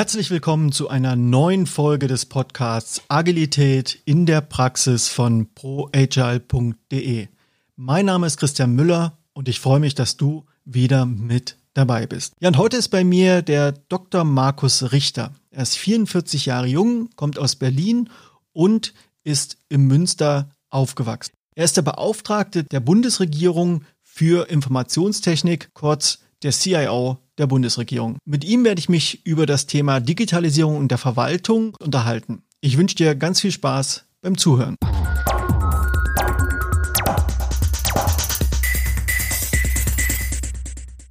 Herzlich willkommen zu einer neuen Folge des Podcasts Agilität in der Praxis von proagile.de. Mein Name ist Christian Müller und ich freue mich, dass du wieder mit dabei bist. Ja, und heute ist bei mir der Dr. Markus Richter. Er ist 44 Jahre jung, kommt aus Berlin und ist im Münster aufgewachsen. Er ist der Beauftragte der Bundesregierung für Informationstechnik, kurz der CIO der Bundesregierung. Mit ihm werde ich mich über das Thema Digitalisierung und der Verwaltung unterhalten. Ich wünsche dir ganz viel Spaß beim Zuhören.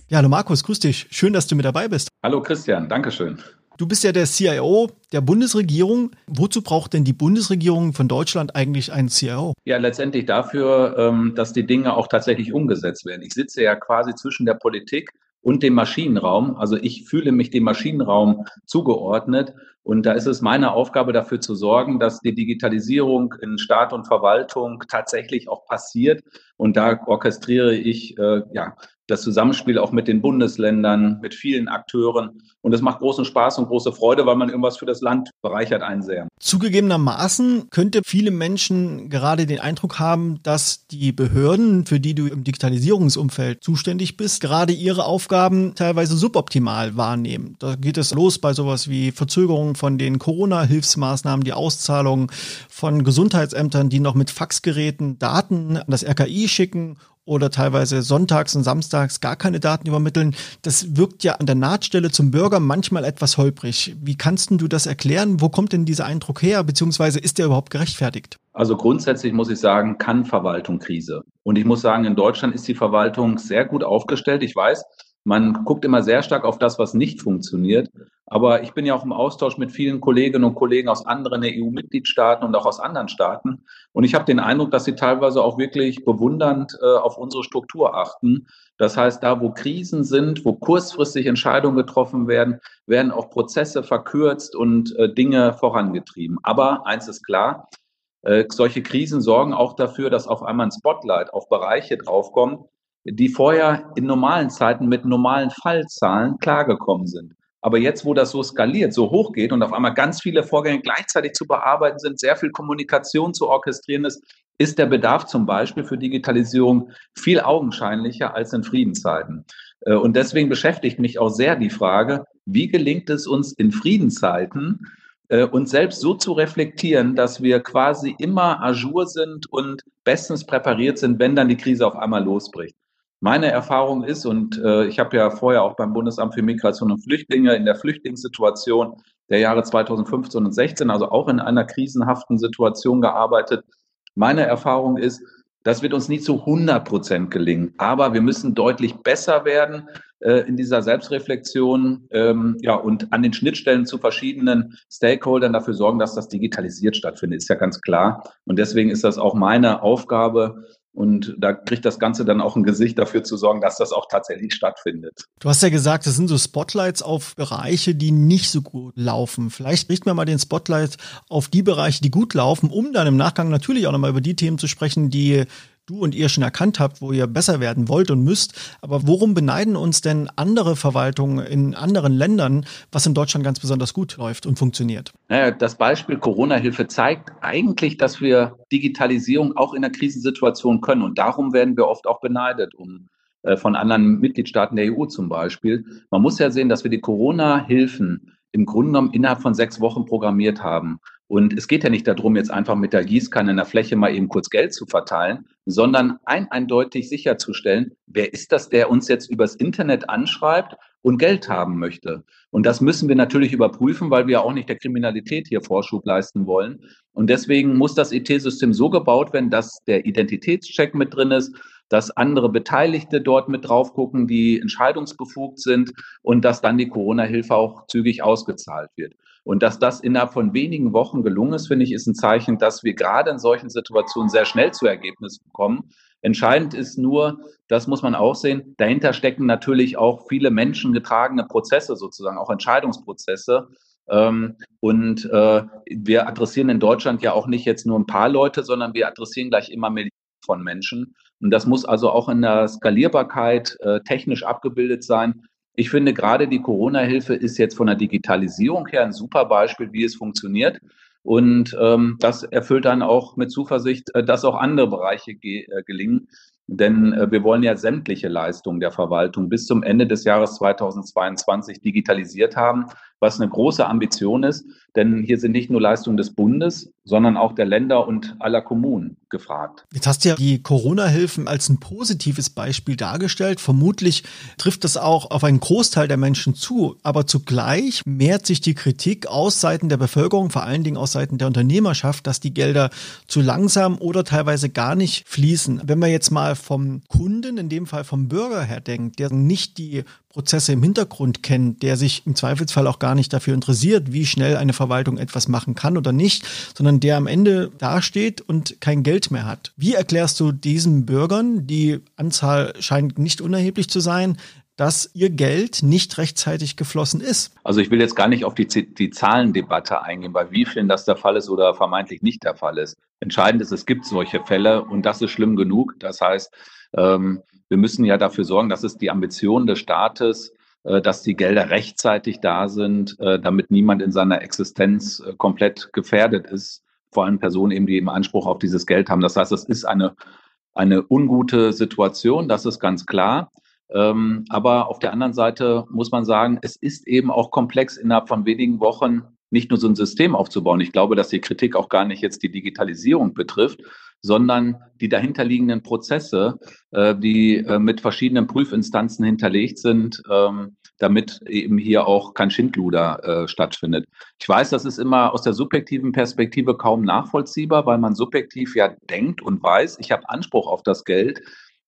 Ja, hallo Markus, grüß dich. Schön, dass du mit dabei bist. Hallo Christian, Dankeschön. Du bist ja der CIO der Bundesregierung. Wozu braucht denn die Bundesregierung von Deutschland eigentlich einen CIO? Ja, letztendlich dafür, ähm, dass die Dinge auch tatsächlich umgesetzt werden. Ich sitze ja quasi zwischen der Politik und dem Maschinenraum. Also ich fühle mich dem Maschinenraum zugeordnet. Und da ist es meine Aufgabe, dafür zu sorgen, dass die Digitalisierung in Staat und Verwaltung tatsächlich auch passiert. Und da orchestriere ich äh, ja das Zusammenspiel auch mit den Bundesländern, mit vielen Akteuren. Und es macht großen Spaß und große Freude, weil man irgendwas für das Land bereichert einen sehr. Zugegebenermaßen könnte viele Menschen gerade den Eindruck haben, dass die Behörden, für die du im Digitalisierungsumfeld zuständig bist, gerade ihre Aufgaben teilweise suboptimal wahrnehmen. Da geht es los bei sowas wie Verzögerungen von den Corona-Hilfsmaßnahmen, die Auszahlung von Gesundheitsämtern, die noch mit Faxgeräten Daten an das RKI schicken oder teilweise sonntags und samstags gar keine Daten übermitteln. Das wirkt ja an der Nahtstelle zum Bürger manchmal etwas holprig. Wie kannst du das erklären? Wo kommt denn dieser Eindruck her? Beziehungsweise ist der überhaupt gerechtfertigt? Also grundsätzlich muss ich sagen, kann Verwaltung Krise. Und ich muss sagen, in Deutschland ist die Verwaltung sehr gut aufgestellt. Ich weiß, man guckt immer sehr stark auf das, was nicht funktioniert. Aber ich bin ja auch im Austausch mit vielen Kolleginnen und Kollegen aus anderen EU-Mitgliedstaaten und auch aus anderen Staaten. Und ich habe den Eindruck, dass sie teilweise auch wirklich bewundernd äh, auf unsere Struktur achten. Das heißt, da, wo Krisen sind, wo kurzfristig Entscheidungen getroffen werden, werden auch Prozesse verkürzt und äh, Dinge vorangetrieben. Aber eins ist klar, äh, solche Krisen sorgen auch dafür, dass auf einmal ein Spotlight auf Bereiche draufkommt, die vorher in normalen Zeiten mit normalen Fallzahlen klargekommen sind. Aber jetzt, wo das so skaliert, so hoch geht und auf einmal ganz viele Vorgänge gleichzeitig zu bearbeiten sind, sehr viel Kommunikation zu orchestrieren ist, ist der Bedarf zum Beispiel für Digitalisierung viel augenscheinlicher als in Friedenszeiten. Äh, und deswegen beschäftigt mich auch sehr die Frage, wie gelingt es uns in Friedenszeiten, äh, uns selbst so zu reflektieren, dass wir quasi immer ajour sind und bestens präpariert sind, wenn dann die Krise auf einmal losbricht. Meine Erfahrung ist, und äh, ich habe ja vorher auch beim Bundesamt für Migration und Flüchtlinge in der Flüchtlingssituation der Jahre 2015 und 16, also auch in einer krisenhaften Situation gearbeitet. Meine Erfahrung ist, das wird uns nie zu 100 Prozent gelingen, aber wir müssen deutlich besser werden äh, in dieser Selbstreflexion ähm, ja, und an den Schnittstellen zu verschiedenen Stakeholdern dafür sorgen, dass das digitalisiert stattfindet, ist ja ganz klar. Und deswegen ist das auch meine Aufgabe, und da kriegt das Ganze dann auch ein Gesicht dafür zu sorgen, dass das auch tatsächlich stattfindet. Du hast ja gesagt, das sind so Spotlights auf Bereiche, die nicht so gut laufen. Vielleicht richten wir mal den Spotlight auf die Bereiche, die gut laufen, um dann im Nachgang natürlich auch nochmal über die Themen zu sprechen, die du und ihr schon erkannt habt, wo ihr besser werden wollt und müsst. Aber worum beneiden uns denn andere Verwaltungen in anderen Ländern, was in Deutschland ganz besonders gut läuft und funktioniert? Naja, das Beispiel Corona-Hilfe zeigt eigentlich, dass wir Digitalisierung auch in der Krisensituation können. Und darum werden wir oft auch beneidet, um äh, von anderen Mitgliedstaaten der EU zum Beispiel. Man muss ja sehen, dass wir die Corona-Hilfen im Grunde genommen innerhalb von sechs Wochen programmiert haben. Und es geht ja nicht darum, jetzt einfach mit der Gießkanne in der Fläche mal eben kurz Geld zu verteilen, sondern ein eindeutig sicherzustellen, wer ist das, der uns jetzt übers Internet anschreibt und Geld haben möchte. Und das müssen wir natürlich überprüfen, weil wir auch nicht der Kriminalität hier Vorschub leisten wollen. Und deswegen muss das IT-System so gebaut werden, dass der Identitätscheck mit drin ist, dass andere Beteiligte dort mit drauf gucken, die entscheidungsbefugt sind und dass dann die Corona-Hilfe auch zügig ausgezahlt wird. Und dass das innerhalb von wenigen Wochen gelungen ist, finde ich, ist ein Zeichen, dass wir gerade in solchen Situationen sehr schnell zu Ergebnissen kommen. Entscheidend ist nur, das muss man auch sehen, dahinter stecken natürlich auch viele menschengetragene Prozesse sozusagen, auch Entscheidungsprozesse. Ähm, und äh, wir adressieren in Deutschland ja auch nicht jetzt nur ein paar Leute, sondern wir adressieren gleich immer Millionen von Menschen. Und das muss also auch in der Skalierbarkeit äh, technisch abgebildet sein. Ich finde gerade die Corona-Hilfe ist jetzt von der Digitalisierung her ein super Beispiel, wie es funktioniert. Und ähm, das erfüllt dann auch mit Zuversicht, äh, dass auch andere Bereiche ge äh, gelingen. Denn äh, wir wollen ja sämtliche Leistungen der Verwaltung bis zum Ende des Jahres 2022 digitalisiert haben, was eine große Ambition ist. Denn hier sind nicht nur Leistungen des Bundes, sondern auch der Länder und aller Kommunen gefragt. Jetzt hast du ja die Corona-Hilfen als ein positives Beispiel dargestellt. Vermutlich trifft das auch auf einen Großteil der Menschen zu. Aber zugleich mehrt sich die Kritik aus Seiten der Bevölkerung, vor allen Dingen aus Seiten der Unternehmerschaft, dass die Gelder zu langsam oder teilweise gar nicht fließen. Wenn man jetzt mal vom Kunden, in dem Fall vom Bürger her denkt, der nicht die Prozesse im Hintergrund kennt, der sich im Zweifelsfall auch gar nicht dafür interessiert, wie schnell eine Verwaltung etwas machen kann oder nicht, sondern der am Ende dasteht und kein Geld mehr hat. Wie erklärst du diesen Bürgern, die Anzahl scheint nicht unerheblich zu sein, dass ihr Geld nicht rechtzeitig geflossen ist. Also ich will jetzt gar nicht auf die, die Zahlendebatte eingehen, bei wie vielen das der Fall ist oder vermeintlich nicht der Fall ist. Entscheidend ist, es gibt solche Fälle und das ist schlimm genug. Das heißt, ähm, wir müssen ja dafür sorgen, dass es die Ambition des Staates, äh, dass die Gelder rechtzeitig da sind, äh, damit niemand in seiner Existenz äh, komplett gefährdet ist. Vor allem Personen eben, die eben Anspruch auf dieses Geld haben. Das heißt, es ist eine, eine ungute Situation, das ist ganz klar. Ähm, aber auf der anderen Seite muss man sagen, es ist eben auch komplex innerhalb von wenigen Wochen nicht nur so ein System aufzubauen. Ich glaube, dass die Kritik auch gar nicht jetzt die Digitalisierung betrifft, sondern die dahinterliegenden Prozesse, äh, die äh, mit verschiedenen Prüfinstanzen hinterlegt sind, ähm, damit eben hier auch kein Schindluder äh, stattfindet. Ich weiß, das ist immer aus der subjektiven Perspektive kaum nachvollziehbar, weil man subjektiv ja denkt und weiß, ich habe Anspruch auf das Geld.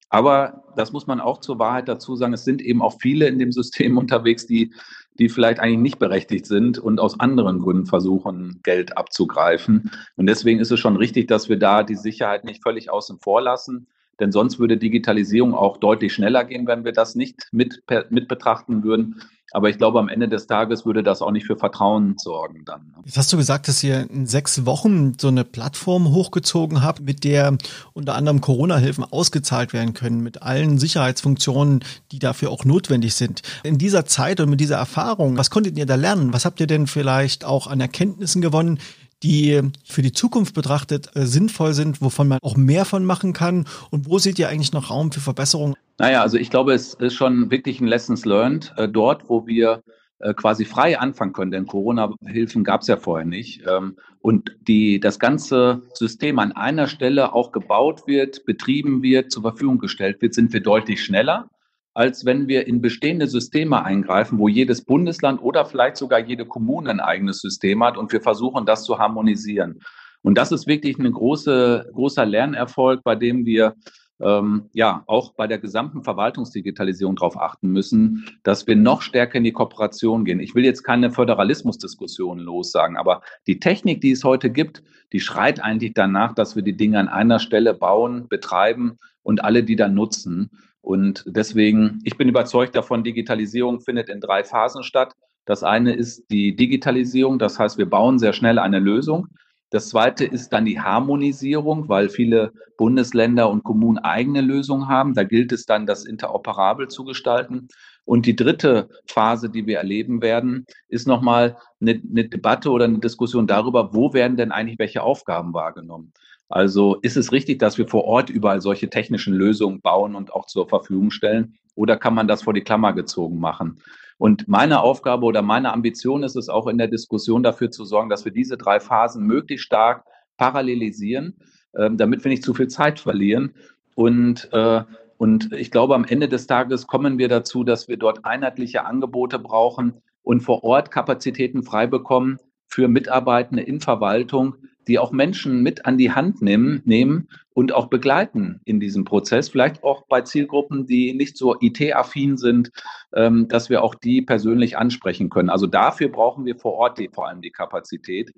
Aber das muss man auch zur Wahrheit dazu sagen. Es sind eben auch viele in dem System unterwegs, die die vielleicht eigentlich nicht berechtigt sind und aus anderen Gründen versuchen, Geld abzugreifen. Und deswegen ist es schon richtig, dass wir da die Sicherheit nicht völlig außen vor lassen. Denn sonst würde Digitalisierung auch deutlich schneller gehen, wenn wir das nicht mit, mit betrachten würden. Aber ich glaube, am Ende des Tages würde das auch nicht für Vertrauen sorgen dann. Ne? Jetzt hast du gesagt, dass ihr in sechs Wochen so eine Plattform hochgezogen habt, mit der unter anderem Corona-Hilfen ausgezahlt werden können, mit allen Sicherheitsfunktionen, die dafür auch notwendig sind. In dieser Zeit und mit dieser Erfahrung, was konntet ihr da lernen? Was habt ihr denn vielleicht auch an Erkenntnissen gewonnen, die für die Zukunft betrachtet äh, sinnvoll sind, wovon man auch mehr von machen kann? Und wo seht ihr eigentlich noch Raum für Verbesserungen? Naja, also ich glaube, es ist schon wirklich ein Lessons learned. Äh, dort, wo wir äh, quasi frei anfangen können, denn Corona-Hilfen gab es ja vorher nicht. Ähm, und die, das ganze System an einer Stelle auch gebaut wird, betrieben wird, zur Verfügung gestellt wird, sind wir deutlich schneller als wenn wir in bestehende Systeme eingreifen, wo jedes Bundesland oder vielleicht sogar jede Kommune ein eigenes System hat und wir versuchen, das zu harmonisieren. Und das ist wirklich ein große, großer Lernerfolg, bei dem wir ähm, ja auch bei der gesamten Verwaltungsdigitalisierung darauf achten müssen, dass wir noch stärker in die Kooperation gehen. Ich will jetzt keine Föderalismusdiskussion lossagen, aber die Technik, die es heute gibt, die schreit eigentlich danach, dass wir die Dinge an einer Stelle bauen, betreiben und alle die dann nutzen. Und deswegen, ich bin überzeugt davon, Digitalisierung findet in drei Phasen statt. Das eine ist die Digitalisierung, das heißt, wir bauen sehr schnell eine Lösung. Das zweite ist dann die Harmonisierung, weil viele Bundesländer und Kommunen eigene Lösungen haben. Da gilt es dann, das interoperabel zu gestalten. Und die dritte Phase, die wir erleben werden, ist nochmal eine, eine Debatte oder eine Diskussion darüber, wo werden denn eigentlich welche Aufgaben wahrgenommen. Also ist es richtig, dass wir vor Ort überall solche technischen Lösungen bauen und auch zur Verfügung stellen? Oder kann man das vor die Klammer gezogen machen? Und meine Aufgabe oder meine Ambition ist es auch in der Diskussion dafür zu sorgen, dass wir diese drei Phasen möglichst stark parallelisieren, äh, damit wir nicht zu viel Zeit verlieren. Und, äh, und ich glaube, am Ende des Tages kommen wir dazu, dass wir dort einheitliche Angebote brauchen und vor Ort Kapazitäten frei bekommen für Mitarbeitende in Verwaltung, die auch Menschen mit an die Hand nehmen, nehmen und auch begleiten in diesem Prozess, vielleicht auch bei Zielgruppen, die nicht so IT-affin sind, ähm, dass wir auch die persönlich ansprechen können. Also dafür brauchen wir vor Ort die, vor allem die Kapazität.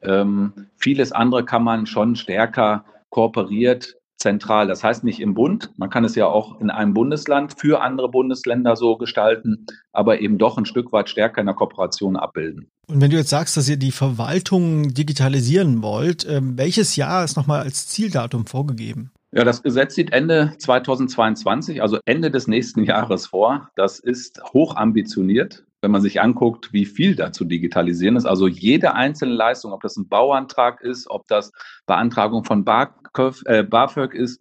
Ähm, vieles andere kann man schon stärker kooperiert zentral. Das heißt nicht im Bund. Man kann es ja auch in einem Bundesland für andere Bundesländer so gestalten, aber eben doch ein Stück weit stärker in der Kooperation abbilden. Und wenn du jetzt sagst, dass ihr die Verwaltung digitalisieren wollt, äh, welches Jahr ist nochmal als Zieldatum vorgegeben? Ja, das Gesetz sieht Ende 2022, also Ende des nächsten Jahres vor. Das ist hoch ambitioniert, wenn man sich anguckt, wie viel da zu digitalisieren ist. Also jede einzelne Leistung, ob das ein Bauantrag ist, ob das Beantragung von äh, BAföG ist,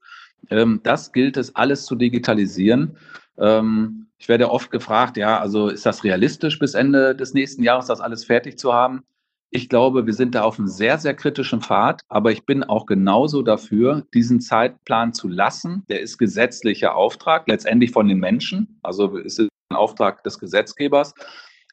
ähm, das gilt es alles zu digitalisieren. Ähm, ich werde oft gefragt, ja, also ist das realistisch bis Ende des nächsten Jahres, das alles fertig zu haben? Ich glaube, wir sind da auf einem sehr, sehr kritischen Pfad, aber ich bin auch genauso dafür, diesen Zeitplan zu lassen. Der ist gesetzlicher Auftrag, letztendlich von den Menschen. Also es ist Auftrag des Gesetzgebers.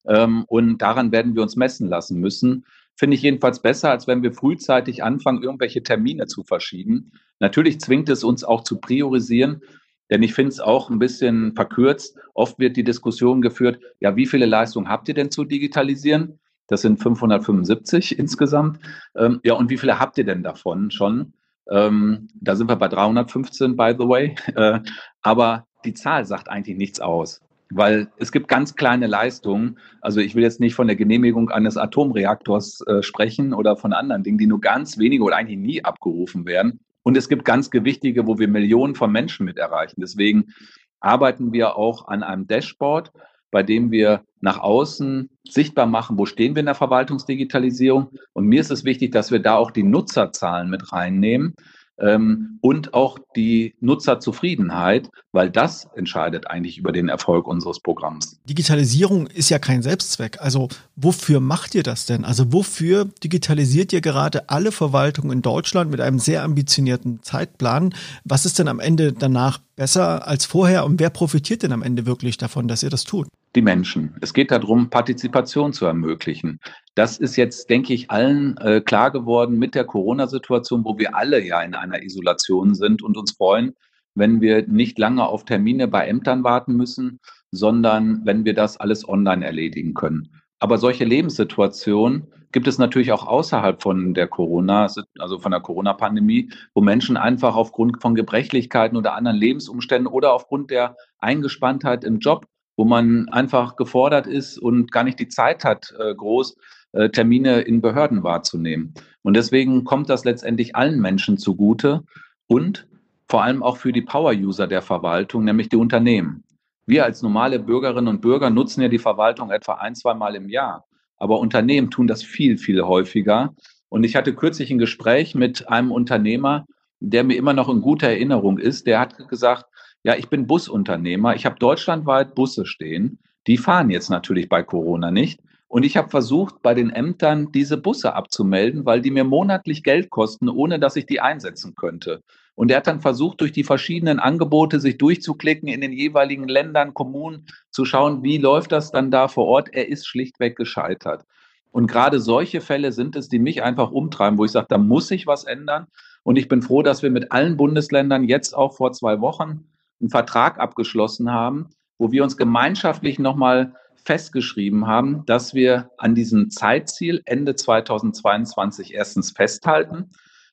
Ähm, und daran werden wir uns messen lassen müssen. Finde ich jedenfalls besser, als wenn wir frühzeitig anfangen, irgendwelche Termine zu verschieben. Natürlich zwingt es uns auch zu priorisieren, denn ich finde es auch ein bisschen verkürzt. Oft wird die Diskussion geführt, ja, wie viele Leistungen habt ihr denn zu digitalisieren? Das sind 575 insgesamt. Ähm, ja, und wie viele habt ihr denn davon schon? Ähm, da sind wir bei 315, by the way. Äh, aber die Zahl sagt eigentlich nichts aus. Weil es gibt ganz kleine Leistungen. Also ich will jetzt nicht von der Genehmigung eines Atomreaktors äh, sprechen oder von anderen Dingen, die nur ganz wenige oder eigentlich nie abgerufen werden. Und es gibt ganz gewichtige, wo wir Millionen von Menschen mit erreichen. Deswegen arbeiten wir auch an einem Dashboard, bei dem wir nach außen sichtbar machen, wo stehen wir in der Verwaltungsdigitalisierung. Und mir ist es wichtig, dass wir da auch die Nutzerzahlen mit reinnehmen ähm, und auch die Nutzerzufriedenheit, weil das entscheidet eigentlich über den Erfolg unseres Programms. Digitalisierung ist ja kein Selbstzweck. Also wofür macht ihr das denn? Also wofür digitalisiert ihr gerade alle Verwaltungen in Deutschland mit einem sehr ambitionierten Zeitplan? Was ist denn am Ende danach besser als vorher und wer profitiert denn am Ende wirklich davon, dass ihr das tut? Die Menschen. Es geht darum, Partizipation zu ermöglichen. Das ist jetzt, denke ich, allen äh, klar geworden mit der Corona-Situation, wo wir alle ja in einer Isolation sind und uns freuen, wenn wir nicht lange auf Termine bei Ämtern warten müssen, sondern wenn wir das alles online erledigen können. Aber solche Lebenssituationen gibt es natürlich auch außerhalb von der Corona, also von der Corona-Pandemie, wo Menschen einfach aufgrund von Gebrechlichkeiten oder anderen Lebensumständen oder aufgrund der Eingespanntheit im Job, wo man einfach gefordert ist und gar nicht die Zeit hat, äh, groß äh, Termine in Behörden wahrzunehmen. Und deswegen kommt das letztendlich allen Menschen zugute und vor allem auch für die Power-User der Verwaltung, nämlich die Unternehmen. Wir als normale Bürgerinnen und Bürger nutzen ja die Verwaltung etwa ein, zwei Mal im Jahr. Aber Unternehmen tun das viel, viel häufiger. Und ich hatte kürzlich ein Gespräch mit einem Unternehmer, der mir immer noch in guter Erinnerung ist. Der hat gesagt, ja, ich bin Busunternehmer. Ich habe deutschlandweit Busse stehen. Die fahren jetzt natürlich bei Corona nicht. Und ich habe versucht, bei den Ämtern diese Busse abzumelden, weil die mir monatlich Geld kosten, ohne dass ich die einsetzen könnte. Und er hat dann versucht, durch die verschiedenen Angebote sich durchzuklicken in den jeweiligen Ländern, Kommunen, zu schauen, wie läuft das dann da vor Ort. Er ist schlichtweg gescheitert. Und gerade solche Fälle sind es, die mich einfach umtreiben, wo ich sage, da muss sich was ändern. Und ich bin froh, dass wir mit allen Bundesländern jetzt auch vor zwei Wochen einen Vertrag abgeschlossen haben, wo wir uns gemeinschaftlich nochmal festgeschrieben haben, dass wir an diesem Zeitziel Ende 2022 erstens festhalten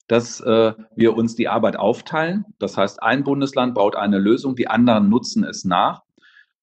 dass äh, wir uns die Arbeit aufteilen. Das heißt, ein Bundesland baut eine Lösung, die anderen nutzen es nach.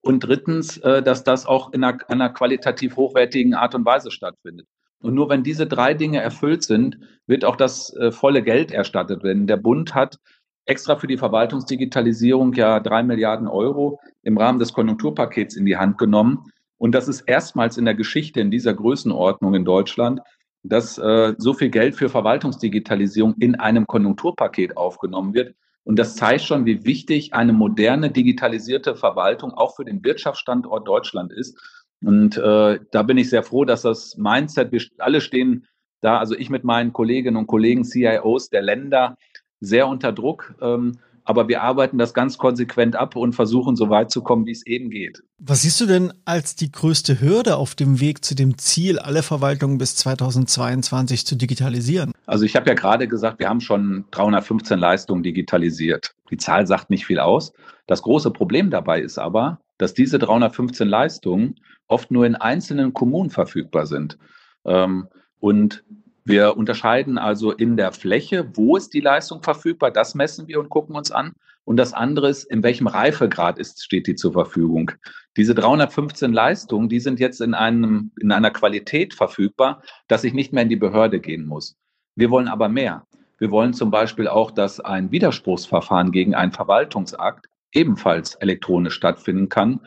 Und drittens, äh, dass das auch in einer, einer qualitativ hochwertigen Art und Weise stattfindet. Und nur wenn diese drei Dinge erfüllt sind, wird auch das äh, volle Geld erstattet werden. Der Bund hat extra für die Verwaltungsdigitalisierung ja drei Milliarden Euro im Rahmen des Konjunkturpakets in die Hand genommen. Und das ist erstmals in der Geschichte in dieser Größenordnung in Deutschland dass äh, so viel Geld für Verwaltungsdigitalisierung in einem Konjunkturpaket aufgenommen wird. Und das zeigt schon, wie wichtig eine moderne, digitalisierte Verwaltung auch für den Wirtschaftsstandort Deutschland ist. Und äh, da bin ich sehr froh, dass das Mindset, wir alle stehen da, also ich mit meinen Kolleginnen und Kollegen, CIOs der Länder, sehr unter Druck. Ähm, aber wir arbeiten das ganz konsequent ab und versuchen so weit zu kommen, wie es eben geht. Was siehst du denn als die größte Hürde auf dem Weg zu dem Ziel, alle Verwaltungen bis 2022 zu digitalisieren? Also ich habe ja gerade gesagt, wir haben schon 315 Leistungen digitalisiert. Die Zahl sagt nicht viel aus. Das große Problem dabei ist aber, dass diese 315 Leistungen oft nur in einzelnen Kommunen verfügbar sind. Ähm, und wir unterscheiden also in der Fläche, wo ist die Leistung verfügbar, das messen wir und gucken uns an. Und das andere ist, in welchem Reifegrad ist, steht die zur Verfügung. Diese 315 Leistungen, die sind jetzt in, einem, in einer Qualität verfügbar, dass ich nicht mehr in die Behörde gehen muss. Wir wollen aber mehr. Wir wollen zum Beispiel auch, dass ein Widerspruchsverfahren gegen einen Verwaltungsakt ebenfalls elektronisch stattfinden kann.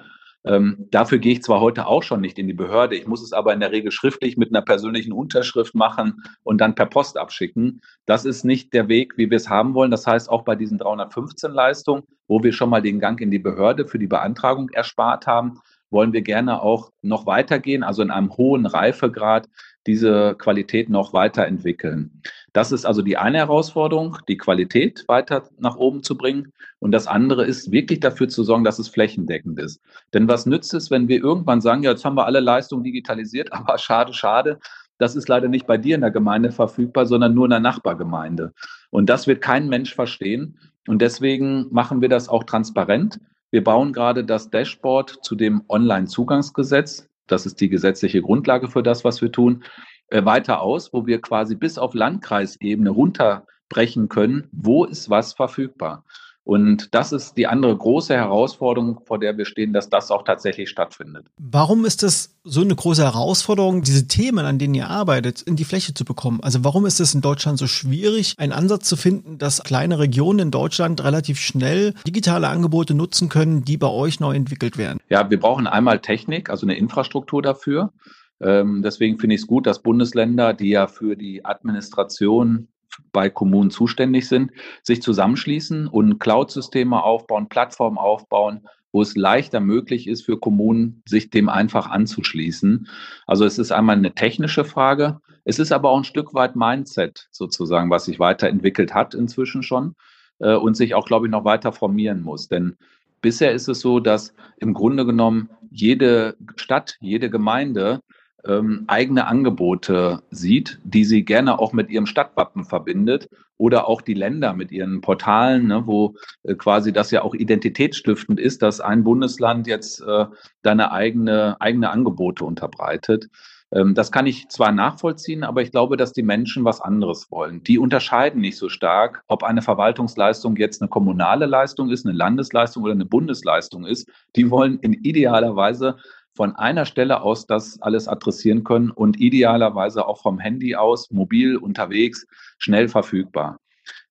Ähm, dafür gehe ich zwar heute auch schon nicht in die Behörde, ich muss es aber in der Regel schriftlich mit einer persönlichen Unterschrift machen und dann per Post abschicken. Das ist nicht der Weg, wie wir es haben wollen. Das heißt, auch bei diesen 315 Leistungen, wo wir schon mal den Gang in die Behörde für die Beantragung erspart haben, wollen wir gerne auch noch weitergehen, also in einem hohen Reifegrad diese Qualität noch weiterentwickeln. Das ist also die eine Herausforderung, die Qualität weiter nach oben zu bringen. Und das andere ist wirklich dafür zu sorgen, dass es flächendeckend ist. Denn was nützt es, wenn wir irgendwann sagen, ja, jetzt haben wir alle Leistungen digitalisiert, aber schade, schade. Das ist leider nicht bei dir in der Gemeinde verfügbar, sondern nur in der Nachbargemeinde. Und das wird kein Mensch verstehen. Und deswegen machen wir das auch transparent. Wir bauen gerade das Dashboard zu dem Online-Zugangsgesetz. Das ist die gesetzliche Grundlage für das, was wir tun äh, weiter aus, wo wir quasi bis auf Landkreisebene runterbrechen können, wo ist was verfügbar. Und das ist die andere große Herausforderung, vor der wir stehen, dass das auch tatsächlich stattfindet. Warum ist es so eine große Herausforderung, diese Themen, an denen ihr arbeitet, in die Fläche zu bekommen? Also warum ist es in Deutschland so schwierig, einen Ansatz zu finden, dass kleine Regionen in Deutschland relativ schnell digitale Angebote nutzen können, die bei euch neu entwickelt werden? Ja, wir brauchen einmal Technik, also eine Infrastruktur dafür. Ähm, deswegen finde ich es gut, dass Bundesländer, die ja für die Administration bei Kommunen zuständig sind, sich zusammenschließen und Cloud-Systeme aufbauen, Plattformen aufbauen, wo es leichter möglich ist für Kommunen, sich dem einfach anzuschließen. Also es ist einmal eine technische Frage. Es ist aber auch ein Stück weit Mindset sozusagen, was sich weiterentwickelt hat inzwischen schon äh, und sich auch, glaube ich, noch weiter formieren muss. Denn bisher ist es so, dass im Grunde genommen jede Stadt, jede Gemeinde ähm, eigene Angebote sieht, die sie gerne auch mit ihrem Stadtwappen verbindet oder auch die Länder mit ihren Portalen, ne, wo äh, quasi das ja auch identitätsstiftend ist, dass ein Bundesland jetzt äh, deine eigene, eigene Angebote unterbreitet. Ähm, das kann ich zwar nachvollziehen, aber ich glaube, dass die Menschen was anderes wollen. Die unterscheiden nicht so stark, ob eine Verwaltungsleistung jetzt eine kommunale Leistung ist, eine Landesleistung oder eine Bundesleistung ist. Die wollen in idealer Weise von einer Stelle aus das alles adressieren können und idealerweise auch vom Handy aus, mobil unterwegs, schnell verfügbar.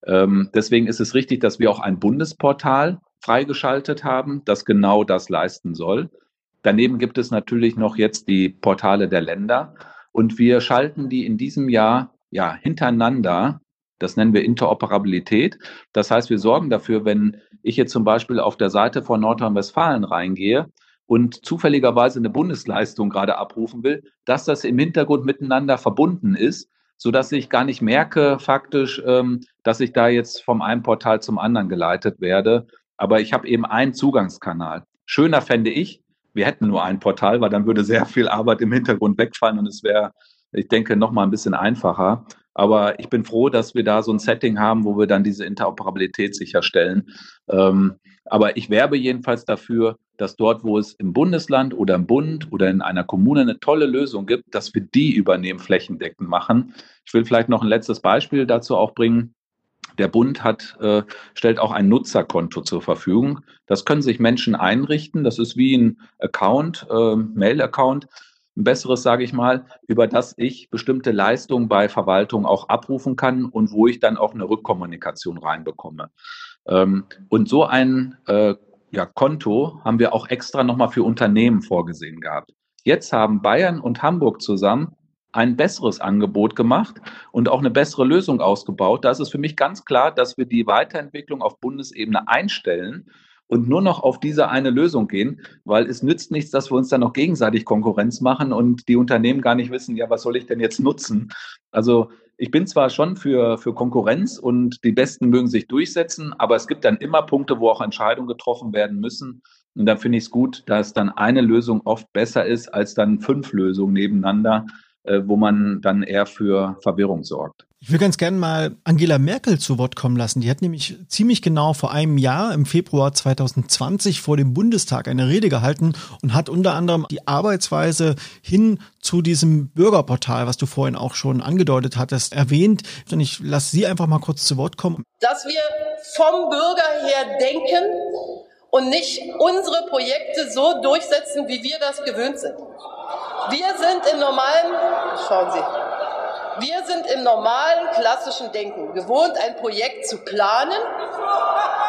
Ähm, deswegen ist es richtig, dass wir auch ein Bundesportal freigeschaltet haben, das genau das leisten soll. Daneben gibt es natürlich noch jetzt die Portale der Länder und wir schalten die in diesem Jahr ja hintereinander. Das nennen wir Interoperabilität. Das heißt, wir sorgen dafür, wenn ich jetzt zum Beispiel auf der Seite von Nordrhein-Westfalen reingehe, und zufälligerweise eine Bundesleistung gerade abrufen will, dass das im Hintergrund miteinander verbunden ist, so dass ich gar nicht merke faktisch, ähm, dass ich da jetzt vom einen Portal zum anderen geleitet werde. Aber ich habe eben einen Zugangskanal. Schöner fände ich, wir hätten nur ein Portal, weil dann würde sehr viel Arbeit im Hintergrund wegfallen und es wäre, ich denke, noch mal ein bisschen einfacher. Aber ich bin froh, dass wir da so ein Setting haben, wo wir dann diese Interoperabilität sicherstellen. Ähm, aber ich werbe jedenfalls dafür, dass dort, wo es im Bundesland oder im Bund oder in einer Kommune eine tolle Lösung gibt, dass wir die übernehmen, flächendeckend machen. Ich will vielleicht noch ein letztes Beispiel dazu auch bringen. Der Bund hat, äh, stellt auch ein Nutzerkonto zur Verfügung. Das können sich Menschen einrichten. Das ist wie ein Account, äh, Mail-Account. Ein besseres, sage ich mal, über das ich bestimmte Leistungen bei Verwaltung auch abrufen kann und wo ich dann auch eine Rückkommunikation reinbekomme. Ähm, und so ein äh, ja, Konto haben wir auch extra nochmal für Unternehmen vorgesehen gehabt. Jetzt haben Bayern und Hamburg zusammen ein besseres Angebot gemacht und auch eine bessere Lösung ausgebaut. Da ist es für mich ganz klar, dass wir die Weiterentwicklung auf Bundesebene einstellen und nur noch auf diese eine Lösung gehen, weil es nützt nichts, dass wir uns dann noch gegenseitig Konkurrenz machen und die Unternehmen gar nicht wissen, ja, was soll ich denn jetzt nutzen? Also ich bin zwar schon für, für Konkurrenz und die Besten mögen sich durchsetzen, aber es gibt dann immer Punkte, wo auch Entscheidungen getroffen werden müssen. Und da finde ich es gut, dass dann eine Lösung oft besser ist als dann fünf Lösungen nebeneinander, äh, wo man dann eher für Verwirrung sorgt. Ich will ganz gerne mal Angela Merkel zu Wort kommen lassen. Die hat nämlich ziemlich genau vor einem Jahr, im Februar 2020, vor dem Bundestag eine Rede gehalten und hat unter anderem die Arbeitsweise hin zu diesem Bürgerportal, was du vorhin auch schon angedeutet hattest, erwähnt. Und ich lasse sie einfach mal kurz zu Wort kommen. Dass wir vom Bürger her denken und nicht unsere Projekte so durchsetzen, wie wir das gewöhnt sind. Wir sind in normalen, schauen Sie, Wir sind im normalen klassischen Denken gewohnt, ein Projekt zu planen,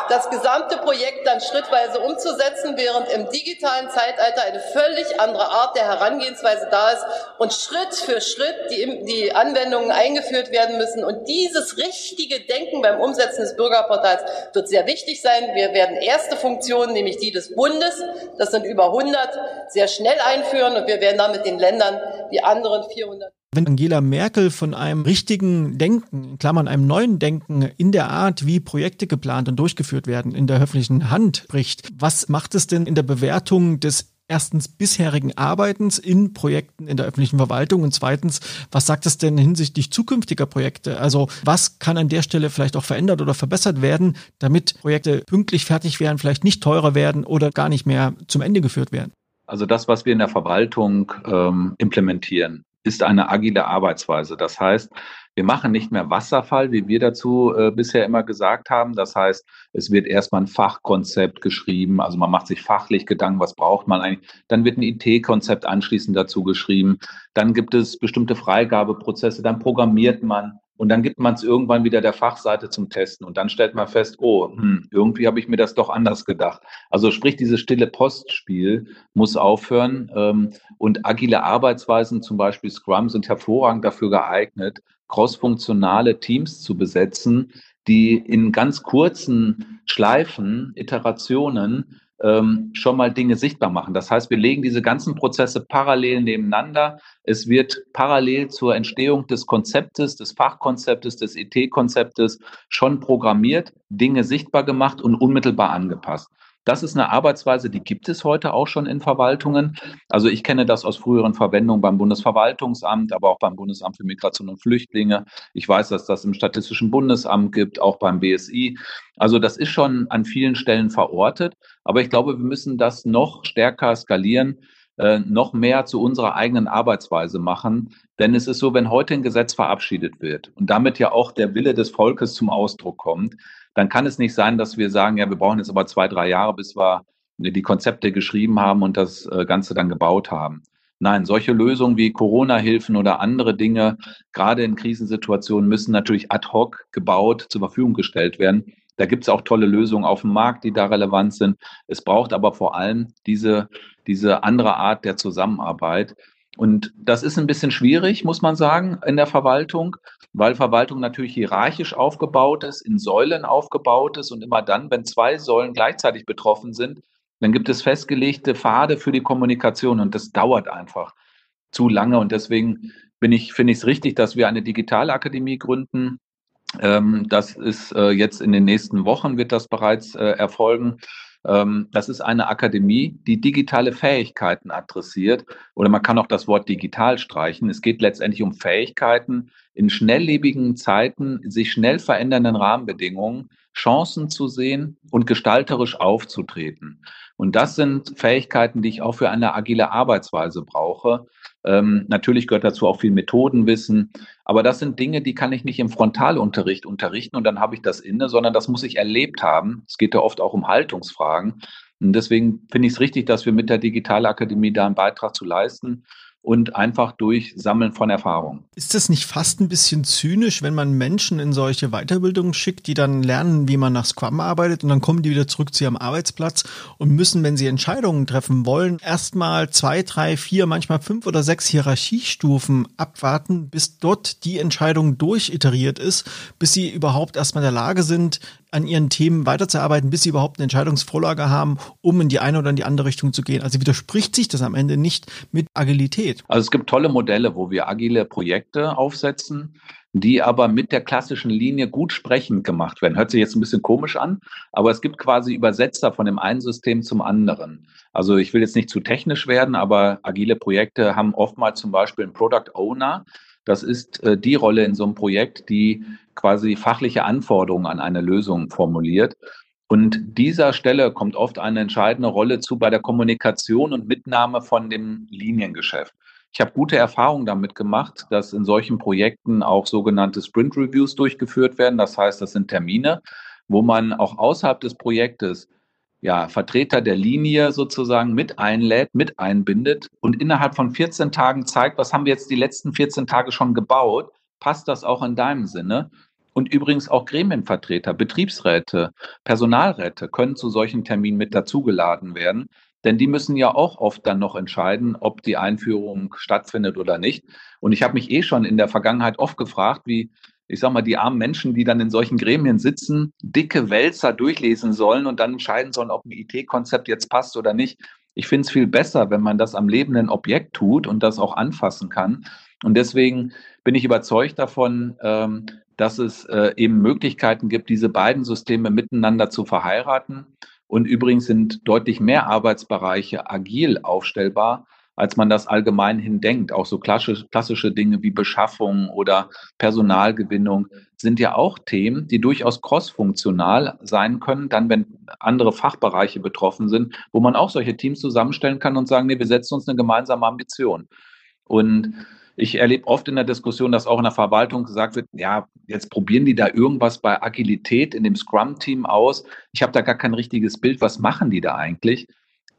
das gesamte Projekt dann schrittweise umzusetzen, während im digitalen Zeitalter eine völlig andere Art der Herangehensweise da ist und Schritt für Schritt die, die Anwendungen eingeführt werden müssen. Und dieses richtige Denken beim Umsetzen des Bürgerportals wird sehr wichtig sein. Wir werden erste Funktionen, nämlich die des Bundes, das sind über 100, sehr schnell einführen und wir werden dann mit den Ländern die anderen 400 wenn Angela Merkel von einem richtigen Denken, in Klammern einem neuen Denken in der Art, wie Projekte geplant und durchgeführt werden, in der öffentlichen Hand spricht, was macht es denn in der Bewertung des erstens bisherigen Arbeitens in Projekten in der öffentlichen Verwaltung und zweitens, was sagt es denn hinsichtlich zukünftiger Projekte? Also was kann an der Stelle vielleicht auch verändert oder verbessert werden, damit Projekte pünktlich fertig werden, vielleicht nicht teurer werden oder gar nicht mehr zum Ende geführt werden? Also das, was wir in der Verwaltung ähm, implementieren, ist eine agile Arbeitsweise. Das heißt, wir machen nicht mehr Wasserfall, wie wir dazu äh, bisher immer gesagt haben. Das heißt, es wird erstmal ein Fachkonzept geschrieben, also man macht sich fachlich Gedanken, was braucht man eigentlich. Dann wird ein IT-Konzept anschließend dazu geschrieben. Dann gibt es bestimmte Freigabeprozesse, dann programmiert man und dann gibt man es irgendwann wieder der Fachseite zum Testen und dann stellt man fest, oh, hm, irgendwie habe ich mir das doch anders gedacht. Also sprich, dieses stille Postspiel muss aufhören ähm, und agile Arbeitsweisen, zum Beispiel Scrum, sind hervorragend dafür geeignet, crossfunktionale Teams zu besetzen, die in ganz kurzen Schleifen, Iterationen ähm, schon mal Dinge sichtbar machen. Das heißt, wir legen diese ganzen Prozesse parallel nebeneinander. Es wird parallel zur Entstehung des Konzeptes, des Fachkonzeptes, des IT-Konzeptes schon programmiert, Dinge sichtbar gemacht und unmittelbar angepasst. Das ist eine Arbeitsweise, die gibt es heute auch schon in Verwaltungen. Also ich kenne das aus früheren Verwendungen beim Bundesverwaltungsamt, aber auch beim Bundesamt für Migration und Flüchtlinge. Ich weiß, dass das im Statistischen Bundesamt gibt, auch beim BSI. Also das ist schon an vielen Stellen verortet. Aber ich glaube, wir müssen das noch stärker skalieren äh, noch mehr zu unserer eigenen Arbeitsweise machen. Denn es ist so, wenn heute ein Gesetz verabschiedet wird und damit ja auch der Wille des Volkes zum Ausdruck kommt, dann kann es nicht sein, dass wir sagen, ja, wir brauchen jetzt aber zwei, drei Jahre, bis wir die Konzepte geschrieben haben und das äh, Ganze dann gebaut haben. Nein, solche Lösungen wie Corona-Hilfen oder andere Dinge, gerade in Krisensituationen, müssen natürlich ad hoc gebaut zur Verfügung gestellt werden. Da gibt es auch tolle Lösungen auf dem Markt, die da relevant sind. Es braucht aber vor allem diese, diese andere Art der Zusammenarbeit. Und das ist ein bisschen schwierig, muss man sagen, in der Verwaltung, weil Verwaltung natürlich hierarchisch aufgebaut ist, in Säulen aufgebaut ist und immer dann, wenn zwei Säulen gleichzeitig betroffen sind, dann gibt es festgelegte Pfade für die Kommunikation und das dauert einfach zu lange und deswegen bin ich, finde ich es richtig, dass wir eine Digitalakademie gründen. Ähm, das ist äh, jetzt in den nächsten Wochen wird das bereits äh, erfolgen. Ähm, das ist eine Akademie, die digitale Fähigkeiten adressiert. Oder man kann auch das Wort digital streichen. Es geht letztendlich um Fähigkeiten, in schnelllebigen Zeiten, sich schnell verändernden Rahmenbedingungen Chancen zu sehen und gestalterisch aufzutreten. Und das sind Fähigkeiten, die ich auch für eine agile Arbeitsweise brauche. Ähm, natürlich gehört dazu auch viel Methodenwissen, aber das sind Dinge, die kann ich nicht im Frontalunterricht unterrichten und dann habe ich das inne, sondern das muss ich erlebt haben. Es geht ja oft auch um Haltungsfragen. Und deswegen finde ich es richtig, dass wir mit der Digitalakademie da einen Beitrag zu leisten und einfach durch Sammeln von Erfahrungen. Ist das nicht fast ein bisschen zynisch, wenn man Menschen in solche Weiterbildungen schickt, die dann lernen, wie man nach Scrum arbeitet und dann kommen die wieder zurück zu ihrem Arbeitsplatz und müssen, wenn sie Entscheidungen treffen wollen, erstmal zwei, drei, vier, manchmal fünf oder sechs Hierarchiestufen abwarten, bis dort die Entscheidung durchiteriert ist, bis sie überhaupt erstmal in der Lage sind, an ihren Themen weiterzuarbeiten, bis sie überhaupt eine Entscheidungsvorlage haben, um in die eine oder in die andere Richtung zu gehen. Also widerspricht sich das am Ende nicht mit Agilität. Also es gibt tolle Modelle, wo wir agile Projekte aufsetzen, die aber mit der klassischen Linie gut sprechend gemacht werden. Hört sich jetzt ein bisschen komisch an, aber es gibt quasi Übersetzer von dem einen System zum anderen. Also ich will jetzt nicht zu technisch werden, aber agile Projekte haben oftmals zum Beispiel einen Product Owner, das ist äh, die Rolle in so einem Projekt, die quasi fachliche Anforderungen an eine Lösung formuliert. Und dieser Stelle kommt oft eine entscheidende Rolle zu bei der Kommunikation und Mitnahme von dem Liniengeschäft. Ich habe gute Erfahrungen damit gemacht, dass in solchen Projekten auch sogenannte Sprint Reviews durchgeführt werden. Das heißt, das sind Termine, wo man auch außerhalb des Projektes ja, Vertreter der Linie sozusagen mit einlädt, mit einbindet und innerhalb von 14 Tagen zeigt, was haben wir jetzt die letzten 14 Tage schon gebaut, passt das auch in deinem Sinne? Und übrigens auch Gremienvertreter, Betriebsräte, Personalräte können zu solchen Terminen mit dazugeladen werden. Denn die müssen ja auch oft dann noch entscheiden, ob die Einführung stattfindet oder nicht. Und ich habe mich eh schon in der Vergangenheit oft gefragt, wie, ich sag mal, die armen Menschen, die dann in solchen Gremien sitzen, dicke Wälzer durchlesen sollen und dann entscheiden sollen, ob ein IT-Konzept jetzt passt oder nicht. Ich finde es viel besser, wenn man das am lebenden Objekt tut und das auch anfassen kann. Und deswegen bin ich überzeugt davon, ähm, dass es äh, eben Möglichkeiten gibt, diese beiden Systeme miteinander zu verheiraten. Und übrigens sind deutlich mehr Arbeitsbereiche agil aufstellbar, als man das allgemein hin denkt. Auch so klassische, klassische Dinge wie Beschaffung oder Personalgewinnung sind ja auch Themen, die durchaus crossfunktional sein können, dann wenn andere Fachbereiche betroffen sind, wo man auch solche Teams zusammenstellen kann und sagen, nee, wir setzen uns eine gemeinsame Ambition. Und ich erlebe oft in der Diskussion, dass auch in der Verwaltung gesagt wird, ja, jetzt probieren die da irgendwas bei Agilität in dem Scrum-Team aus. Ich habe da gar kein richtiges Bild. Was machen die da eigentlich?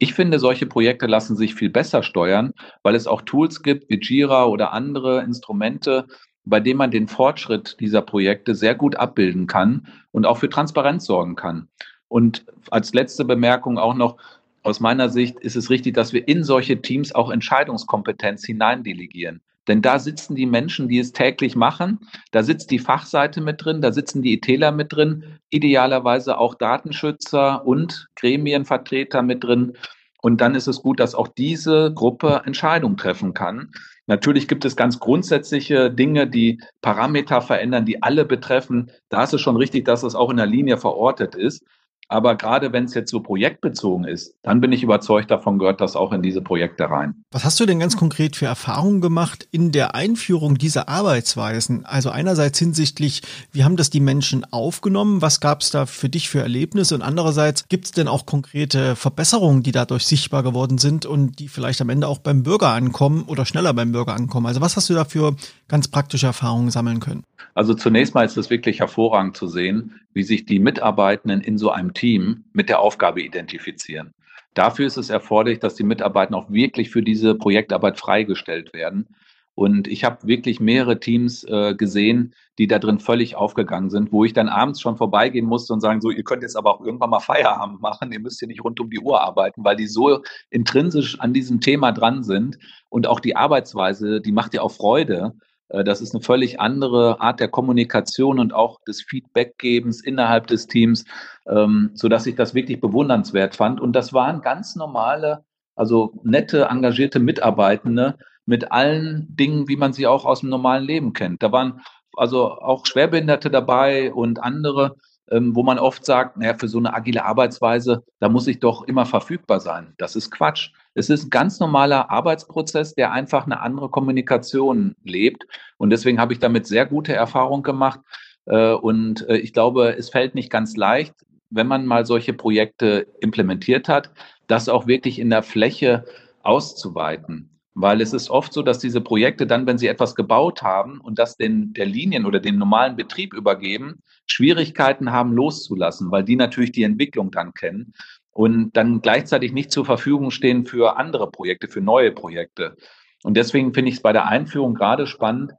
Ich finde, solche Projekte lassen sich viel besser steuern, weil es auch Tools gibt wie Jira oder andere Instrumente, bei denen man den Fortschritt dieser Projekte sehr gut abbilden kann und auch für Transparenz sorgen kann. Und als letzte Bemerkung auch noch, aus meiner Sicht ist es richtig, dass wir in solche Teams auch Entscheidungskompetenz hineindelegieren. Denn da sitzen die Menschen, die es täglich machen. Da sitzt die Fachseite mit drin, da sitzen die ETler mit drin, idealerweise auch Datenschützer und Gremienvertreter mit drin. Und dann ist es gut, dass auch diese Gruppe Entscheidungen treffen kann. Natürlich gibt es ganz grundsätzliche Dinge, die Parameter verändern, die alle betreffen. Da ist es schon richtig, dass es auch in der Linie verortet ist. Aber gerade wenn es jetzt so projektbezogen ist, dann bin ich überzeugt davon, gehört das auch in diese Projekte rein. Was hast du denn ganz konkret für Erfahrungen gemacht in der Einführung dieser Arbeitsweisen? Also einerseits hinsichtlich, wie haben das die Menschen aufgenommen? Was gab es da für dich für Erlebnisse? Und andererseits, gibt es denn auch konkrete Verbesserungen, die dadurch sichtbar geworden sind und die vielleicht am Ende auch beim Bürger ankommen oder schneller beim Bürger ankommen? Also was hast du da für ganz praktische Erfahrungen sammeln können? Also zunächst mal ist es wirklich hervorragend zu sehen, wie sich die Mitarbeitenden in so einem Team mit der Aufgabe identifizieren. Dafür ist es erforderlich, dass die Mitarbeiter auch wirklich für diese Projektarbeit freigestellt werden. Und ich habe wirklich mehrere Teams äh, gesehen, die da drin völlig aufgegangen sind, wo ich dann abends schon vorbeigehen musste und sagen, so, ihr könnt jetzt aber auch irgendwann mal Feierabend machen, ihr müsst hier nicht rund um die Uhr arbeiten, weil die so intrinsisch an diesem Thema dran sind. Und auch die Arbeitsweise, die macht ja auch Freude. Äh, das ist eine völlig andere Art der Kommunikation und auch des Feedbackgebens innerhalb des Teams, ähm, so dass ich das wirklich bewundernswert fand. Und das waren ganz normale, also nette, engagierte Mitarbeitende mit allen Dingen, wie man sie auch aus dem normalen Leben kennt. Da waren also auch Schwerbehinderte dabei und andere, ähm, wo man oft sagt, naja, für so eine agile Arbeitsweise, da muss ich doch immer verfügbar sein. Das ist Quatsch. Es ist ein ganz normaler Arbeitsprozess, der einfach eine andere Kommunikation lebt. Und deswegen habe ich damit sehr gute Erfahrungen gemacht. Äh, und äh, ich glaube, es fällt nicht ganz leicht, wenn man mal solche Projekte implementiert hat, das auch wirklich in der Fläche auszuweiten. Weil es ist oft so, dass diese Projekte dann, wenn sie etwas gebaut haben und das den, der Linien oder dem normalen Betrieb übergeben, Schwierigkeiten haben loszulassen, weil die natürlich die Entwicklung dann kennen und dann gleichzeitig nicht zur Verfügung stehen für andere Projekte, für neue Projekte. Und deswegen finde ich es bei der Einführung gerade spannend,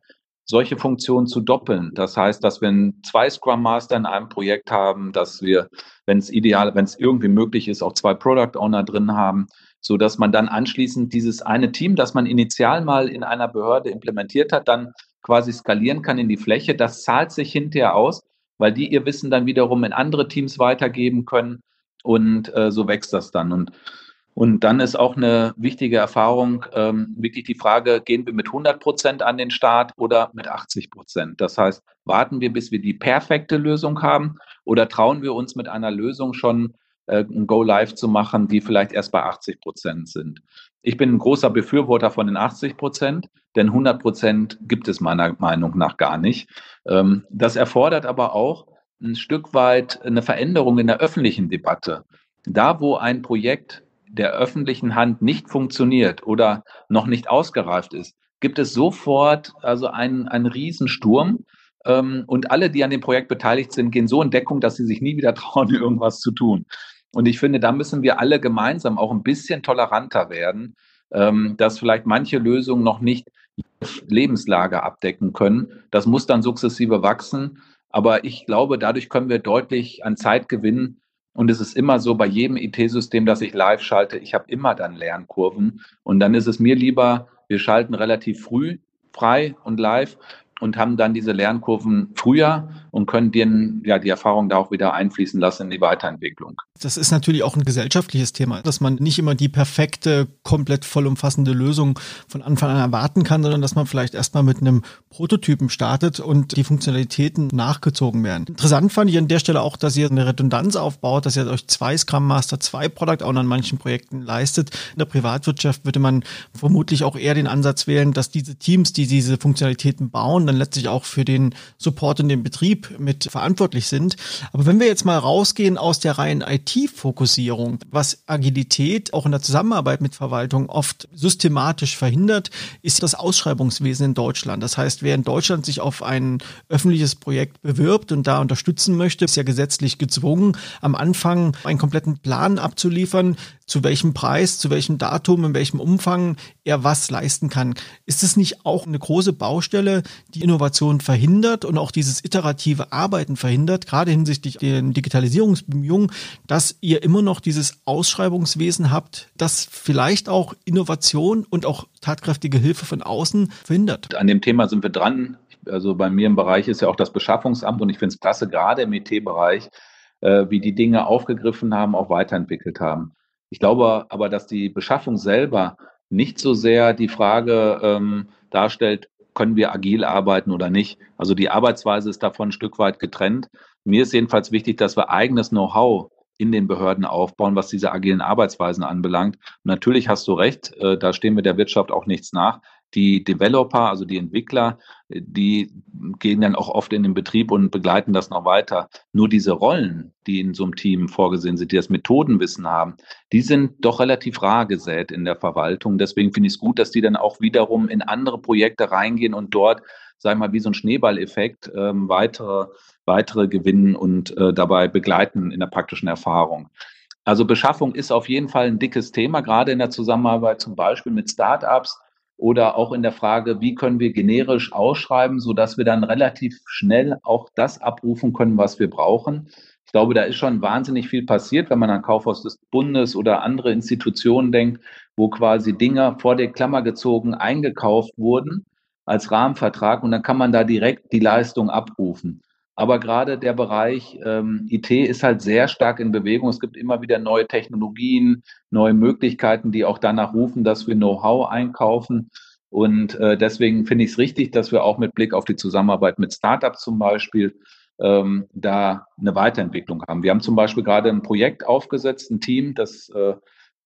solche Funktionen zu doppeln. Das heißt, dass wir zwei Scrum Master in einem Projekt haben, dass wir, wenn es ideal, wenn es irgendwie möglich ist, auch zwei Product Owner drin haben, so dass man dann anschließend dieses eine Team, das man initial mal in einer Behörde implementiert hat, dann quasi skalieren kann in die Fläche. Das zahlt sich hinterher aus, weil die ihr Wissen dann wiederum in andere Teams weitergeben können und äh, so wächst das dann. Und, und dann ist auch eine wichtige Erfahrung ähm, wirklich die Frage, gehen wir mit 100 Prozent an den Start oder mit 80 Prozent? Das heißt, warten wir, bis wir die perfekte Lösung haben oder trauen wir uns mit einer Lösung schon äh, ein Go Live zu machen, die vielleicht erst bei 80 Prozent sind. Ich bin ein großer Befürworter von den 80 Prozent, denn 100 Prozent gibt es meiner Meinung nach gar nicht. Ähm, das erfordert aber auch ein Stück weit eine Veränderung in der öffentlichen Debatte. Da, wo ein Projekt der öffentlichen Hand nicht funktioniert oder noch nicht ausgereift ist, gibt es sofort also einen, einen Riesensturm. Ähm, und alle, die an dem Projekt beteiligt sind, gehen so in Deckung, dass sie sich nie wieder trauen, irgendwas zu tun. Und ich finde, da müssen wir alle gemeinsam auch ein bisschen toleranter werden, ähm, dass vielleicht manche Lösungen noch nicht Lebenslage abdecken können. Das muss dann sukzessive wachsen. Aber ich glaube, dadurch können wir deutlich an Zeit gewinnen. Und es ist immer so bei jedem IT-System, das ich live schalte, ich habe immer dann Lernkurven. Und dann ist es mir lieber, wir schalten relativ früh frei und live und haben dann diese Lernkurven früher und können den, ja, die Erfahrung da auch wieder einfließen lassen in die Weiterentwicklung. Das ist natürlich auch ein gesellschaftliches Thema, dass man nicht immer die perfekte, komplett vollumfassende Lösung von Anfang an erwarten kann, sondern dass man vielleicht erstmal mit einem Prototypen startet und die Funktionalitäten nachgezogen werden. Interessant fand ich an der Stelle auch, dass ihr eine Redundanz aufbaut, dass ihr euch zwei Scrum Master, zwei Product Owner an manchen Projekten leistet. In der Privatwirtschaft würde man vermutlich auch eher den Ansatz wählen, dass diese Teams, die diese Funktionalitäten bauen, dann letztlich auch für den Support in dem Betrieb mit verantwortlich sind. Aber wenn wir jetzt mal rausgehen aus der reinen IT-Fokussierung, was Agilität auch in der Zusammenarbeit mit Verwaltung oft systematisch verhindert, ist das Ausschreibungswesen in Deutschland. Das heißt, wer in Deutschland sich auf ein öffentliches Projekt bewirbt und da unterstützen möchte, ist ja gesetzlich gezwungen, am Anfang einen kompletten Plan abzuliefern, zu welchem Preis, zu welchem Datum, in welchem Umfang er was leisten kann. Ist es nicht auch eine große Baustelle, die Innovation verhindert und auch dieses iterative Arbeiten verhindert, gerade hinsichtlich der Digitalisierungsbemühungen, dass ihr immer noch dieses Ausschreibungswesen habt, das vielleicht auch Innovation und auch tatkräftige Hilfe von außen verhindert? An dem Thema sind wir dran. Also bei mir im Bereich ist ja auch das Beschaffungsamt und ich finde es klasse, gerade im IT-Bereich, äh, wie die Dinge aufgegriffen haben, auch weiterentwickelt haben. Ich glaube aber, dass die Beschaffung selber nicht so sehr die Frage ähm, darstellt, können wir agil arbeiten oder nicht. Also die Arbeitsweise ist davon ein Stück weit getrennt. Mir ist jedenfalls wichtig, dass wir eigenes Know-how in den Behörden aufbauen, was diese agilen Arbeitsweisen anbelangt. Und natürlich hast du recht, äh, da stehen wir der Wirtschaft auch nichts nach. Die Developer, also die Entwickler, die gehen dann auch oft in den Betrieb und begleiten das noch weiter. Nur diese Rollen, die in so einem Team vorgesehen sind, die das Methodenwissen haben, die sind doch relativ rar gesät in der Verwaltung. Deswegen finde ich es gut, dass die dann auch wiederum in andere Projekte reingehen und dort, sagen wir mal, wie so ein Schneeballeffekt ähm, weitere, weitere gewinnen und äh, dabei begleiten in der praktischen Erfahrung. Also Beschaffung ist auf jeden Fall ein dickes Thema, gerade in der Zusammenarbeit zum Beispiel mit Startups oder auch in der Frage, wie können wir generisch ausschreiben, so dass wir dann relativ schnell auch das abrufen können, was wir brauchen. Ich glaube, da ist schon wahnsinnig viel passiert, wenn man an Kaufhaus des Bundes oder andere Institutionen denkt, wo quasi Dinge vor der Klammer gezogen eingekauft wurden als Rahmenvertrag und dann kann man da direkt die Leistung abrufen. Aber gerade der Bereich ähm, IT ist halt sehr stark in Bewegung. Es gibt immer wieder neue Technologien, neue Möglichkeiten, die auch danach rufen, dass wir Know-how einkaufen. Und äh, deswegen finde ich es richtig, dass wir auch mit Blick auf die Zusammenarbeit mit Startups zum Beispiel ähm, da eine Weiterentwicklung haben. Wir haben zum Beispiel gerade ein Projekt aufgesetzt, ein Team, das äh,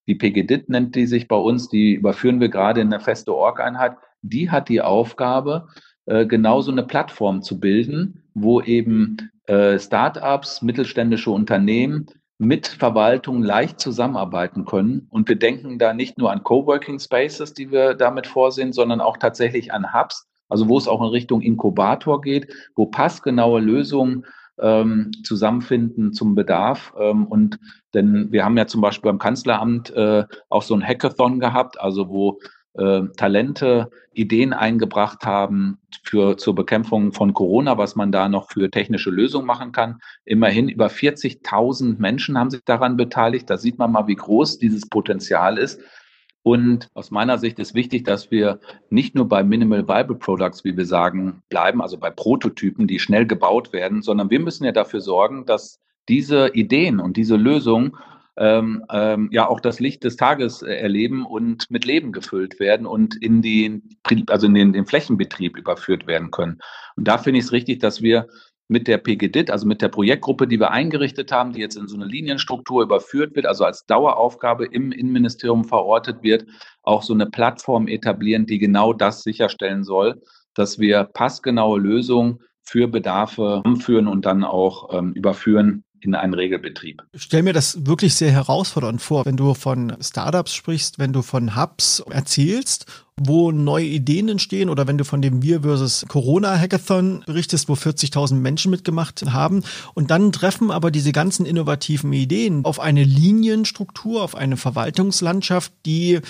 die PGDIT nennt die sich bei uns, die überführen wir gerade in eine feste Org-Einheit. Die hat die Aufgabe, äh, genauso eine Plattform zu bilden, wo eben äh, Startups, mittelständische Unternehmen mit Verwaltung leicht zusammenarbeiten können. Und wir denken da nicht nur an Coworking Spaces, die wir damit vorsehen, sondern auch tatsächlich an Hubs, also wo es auch in Richtung Inkubator geht, wo passgenaue Lösungen ähm, zusammenfinden zum Bedarf. Ähm, und denn wir haben ja zum Beispiel beim Kanzleramt äh, auch so ein Hackathon gehabt, also wo äh, Talente Ideen eingebracht haben für zur Bekämpfung von Corona, was man da noch für technische Lösungen machen kann. Immerhin über 40.000 Menschen haben sich daran beteiligt. Da sieht man mal, wie groß dieses Potenzial ist. Und aus meiner Sicht ist wichtig, dass wir nicht nur bei Minimal Viable Products, wie wir sagen, bleiben, also bei Prototypen, die schnell gebaut werden, sondern wir müssen ja dafür sorgen, dass diese Ideen und diese Lösungen ähm, ähm, ja auch das Licht des Tages äh, erleben und mit Leben gefüllt werden und in den, also in den, den Flächenbetrieb überführt werden können. Und da finde ich es richtig, dass wir mit der PGDIT, also mit der Projektgruppe, die wir eingerichtet haben, die jetzt in so eine Linienstruktur überführt wird, also als Daueraufgabe im Innenministerium verortet wird, auch so eine Plattform etablieren, die genau das sicherstellen soll, dass wir passgenaue Lösungen für Bedarfe anführen und dann auch ähm, überführen in einen Regelbetrieb. Ich stelle mir das wirklich sehr herausfordernd vor, wenn du von Startups sprichst, wenn du von Hubs erzählst wo neue Ideen entstehen oder wenn du von dem Wir versus Corona Hackathon berichtest, wo 40.000 Menschen mitgemacht haben und dann treffen aber diese ganzen innovativen Ideen auf eine Linienstruktur, auf eine Verwaltungslandschaft, die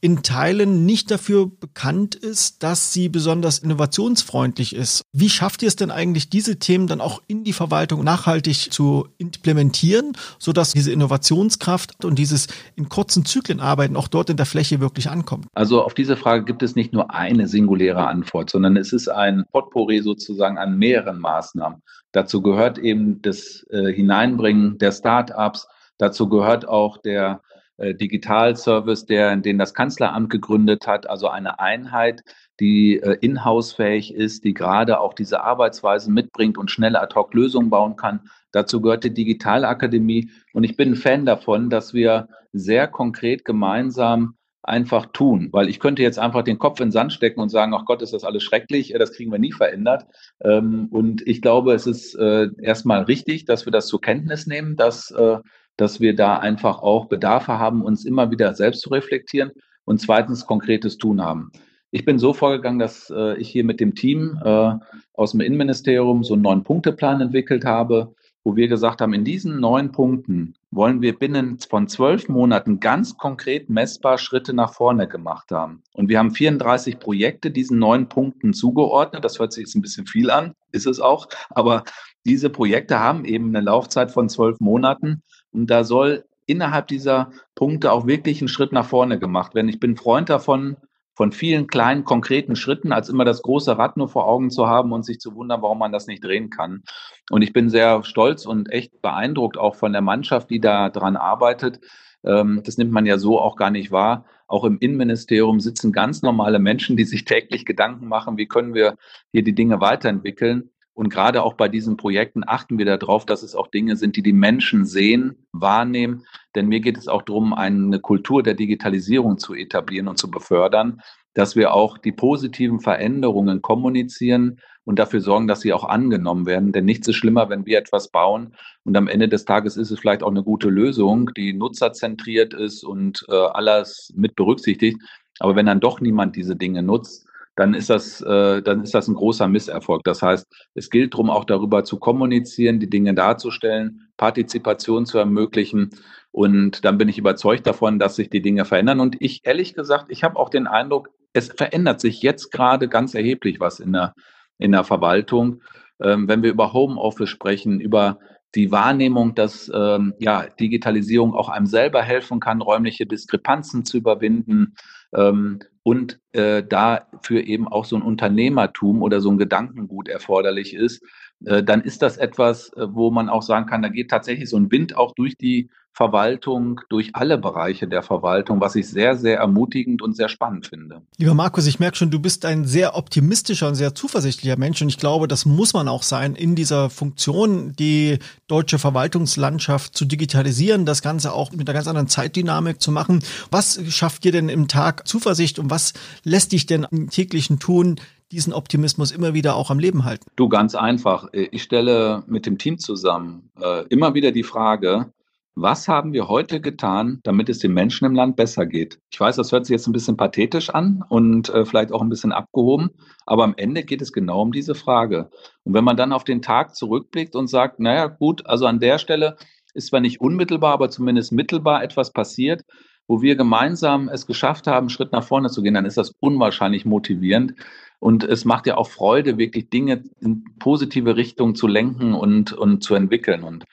in Teilen nicht dafür bekannt ist, dass sie besonders innovationsfreundlich ist. Wie schafft ihr es denn eigentlich, diese Themen dann auch in die Verwaltung nachhaltig zu implementieren, sodass diese Innovationskraft und dieses in kurzen Zyklen arbeiten auch dort in der Fläche wirklich ankommt? Also auf diese Frage gibt es nicht nur eine singuläre Antwort, sondern es ist ein Potpourri sozusagen an mehreren Maßnahmen. Dazu gehört eben das äh, Hineinbringen der Start-ups, dazu gehört auch der äh, Digitalservice, der, den das Kanzleramt gegründet hat, also eine Einheit, die äh, in-house-fähig ist, die gerade auch diese Arbeitsweise mitbringt und schnell ad hoc Lösungen bauen kann. Dazu gehört die Digitalakademie. Und ich bin ein Fan davon, dass wir sehr konkret gemeinsam einfach tun, weil ich könnte jetzt einfach den Kopf in den Sand stecken und sagen, ach Gott, ist das alles schrecklich, das kriegen wir nie verändert. Ähm, und ich glaube, es ist äh, erstmal richtig, dass wir das zur Kenntnis nehmen, dass, äh, dass wir da einfach auch Bedarfe haben, uns immer wieder selbst zu reflektieren und zweitens konkretes Tun haben. Ich bin so vorgegangen, dass äh, ich hier mit dem Team äh, aus dem Innenministerium so einen neuen Punkteplan entwickelt habe, wo wir gesagt haben, in diesen neun Punkten wollen wir binnen von zwölf Monaten ganz konkret messbar Schritte nach vorne gemacht haben. Und wir haben 34 Projekte diesen neun Punkten zugeordnet. Das hört sich jetzt ein bisschen viel an, ist es auch. Aber diese Projekte haben eben eine Laufzeit von zwölf Monaten. Und da soll innerhalb dieser Punkte auch wirklich ein Schritt nach vorne gemacht werden. Ich bin Freund davon, von vielen kleinen, konkreten Schritten, als immer das große Rad nur vor Augen zu haben und sich zu wundern, warum man das nicht drehen kann. Und ich bin sehr stolz und echt beeindruckt auch von der Mannschaft, die da dran arbeitet. Ähm, das nimmt man ja so auch gar nicht wahr. Auch im Innenministerium sitzen ganz normale Menschen, die sich täglich Gedanken machen, wie können wir hier die Dinge weiterentwickeln. Und gerade auch bei diesen Projekten achten wir darauf, dass es auch Dinge sind, die die Menschen sehen, wahrnehmen. Denn mir geht es auch darum, eine Kultur der Digitalisierung zu etablieren und zu befördern, dass wir auch die positiven Veränderungen kommunizieren und dafür sorgen, dass sie auch angenommen werden. Denn nichts ist schlimmer, wenn wir etwas bauen und am Ende des Tages ist es vielleicht auch eine gute Lösung, die nutzerzentriert ist und äh, alles mit berücksichtigt. Aber wenn dann doch niemand diese Dinge nutzt, dann ist das, äh, dann ist das ein großer Misserfolg. Das heißt, es gilt darum, auch darüber zu kommunizieren, die Dinge darzustellen, Partizipation zu ermöglichen. Und dann bin ich überzeugt davon, dass sich die Dinge verändern. Und ich, ehrlich gesagt, ich habe auch den Eindruck, es verändert sich jetzt gerade ganz erheblich was in der, in der Verwaltung. Ähm, wenn wir über Homeoffice sprechen, über die Wahrnehmung, dass ähm, ja, Digitalisierung auch einem selber helfen kann, räumliche Diskrepanzen zu überwinden, ähm, und äh, dafür eben auch so ein Unternehmertum oder so ein Gedankengut erforderlich ist, dann ist das etwas, äh, wo man auch sagen kann, da geht tatsächlich so ein Wind auch durch die Verwaltung, durch alle Bereiche der Verwaltung, was ich sehr, sehr ermutigend und sehr spannend finde. Lieber Markus, ich merke schon, du bist ein sehr optimistischer und sehr zuversichtlicher Mensch und ich glaube, das muss man auch sein, in dieser Funktion die deutsche Verwaltungslandschaft zu digitalisieren, das Ganze auch mit einer ganz anderen Zeitdynamik zu machen. Was schafft dir denn im Tag Zuversicht und was lässt dich denn im täglichen Tun diesen Optimismus immer wieder auch am Leben halten? Du, ganz einfach. Ich stelle mit dem Team zusammen äh, immer wieder die Frage, was haben wir heute getan, damit es den Menschen im Land besser geht? Ich weiß, das hört sich jetzt ein bisschen pathetisch an und äh, vielleicht auch ein bisschen abgehoben, aber am Ende geht es genau um diese Frage. Und wenn man dann auf den Tag zurückblickt und sagt, naja, gut, also an der Stelle ist zwar nicht unmittelbar, aber zumindest mittelbar etwas passiert, wo wir gemeinsam es geschafft haben, einen Schritt nach vorne zu gehen, dann ist das unwahrscheinlich motivierend. Und es macht ja auch Freude, wirklich Dinge in positive Richtung zu lenken und, und zu entwickeln. Und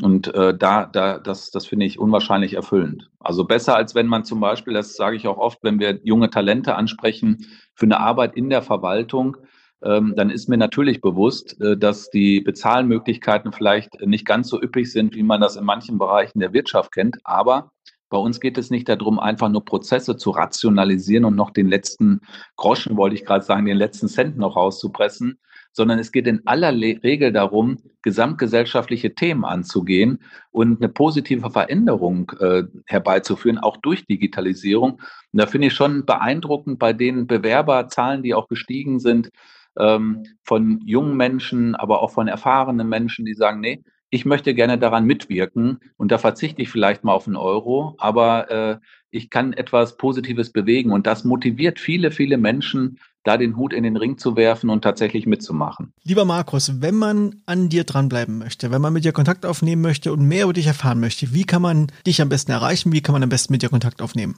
und äh, da, da, das, das finde ich unwahrscheinlich erfüllend. Also besser als wenn man zum Beispiel, das sage ich auch oft, wenn wir junge Talente ansprechen für eine Arbeit in der Verwaltung, ähm, dann ist mir natürlich bewusst, äh, dass die Bezahlmöglichkeiten vielleicht nicht ganz so üppig sind, wie man das in manchen Bereichen der Wirtschaft kennt. Aber bei uns geht es nicht darum, einfach nur Prozesse zu rationalisieren und noch den letzten Groschen, wollte ich gerade sagen, den letzten Cent noch rauszupressen, sondern es geht in aller Regel darum, gesamtgesellschaftliche Themen anzugehen und eine positive Veränderung äh, herbeizuführen, auch durch Digitalisierung. Und da finde ich schon beeindruckend bei den Bewerberzahlen, die auch gestiegen sind, ähm, von jungen Menschen, aber auch von erfahrenen Menschen, die sagen, nee, ich möchte gerne daran mitwirken und da verzichte ich vielleicht mal auf einen Euro, aber äh, ich kann etwas Positives bewegen und das motiviert viele, viele Menschen, da den Hut in den Ring zu werfen und tatsächlich mitzumachen. Lieber Markus, wenn man an dir dranbleiben möchte, wenn man mit dir Kontakt aufnehmen möchte und mehr über dich erfahren möchte, wie kann man dich am besten erreichen? Wie kann man am besten mit dir Kontakt aufnehmen?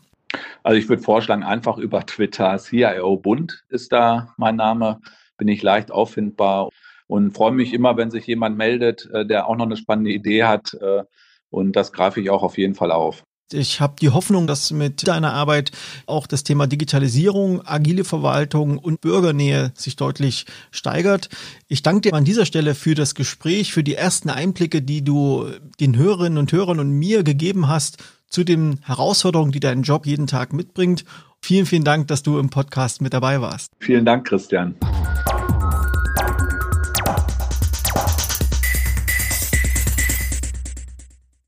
Also ich würde vorschlagen, einfach über Twitter, CIO Bund ist da mein Name, bin ich leicht auffindbar und freue mich immer, wenn sich jemand meldet, äh, der auch noch eine spannende Idee hat äh, und das greife ich auch auf jeden Fall auf. Ich habe die Hoffnung, dass mit deiner Arbeit auch das Thema Digitalisierung, agile Verwaltung und Bürgernähe sich deutlich steigert. Ich danke dir an dieser Stelle für das Gespräch, für die ersten Einblicke, die du den Hörerinnen und Hörern und mir gegeben hast zu den Herausforderungen, die dein Job jeden Tag mitbringt. Vielen, vielen Dank, dass du im Podcast mit dabei warst. Vielen Dank, Christian.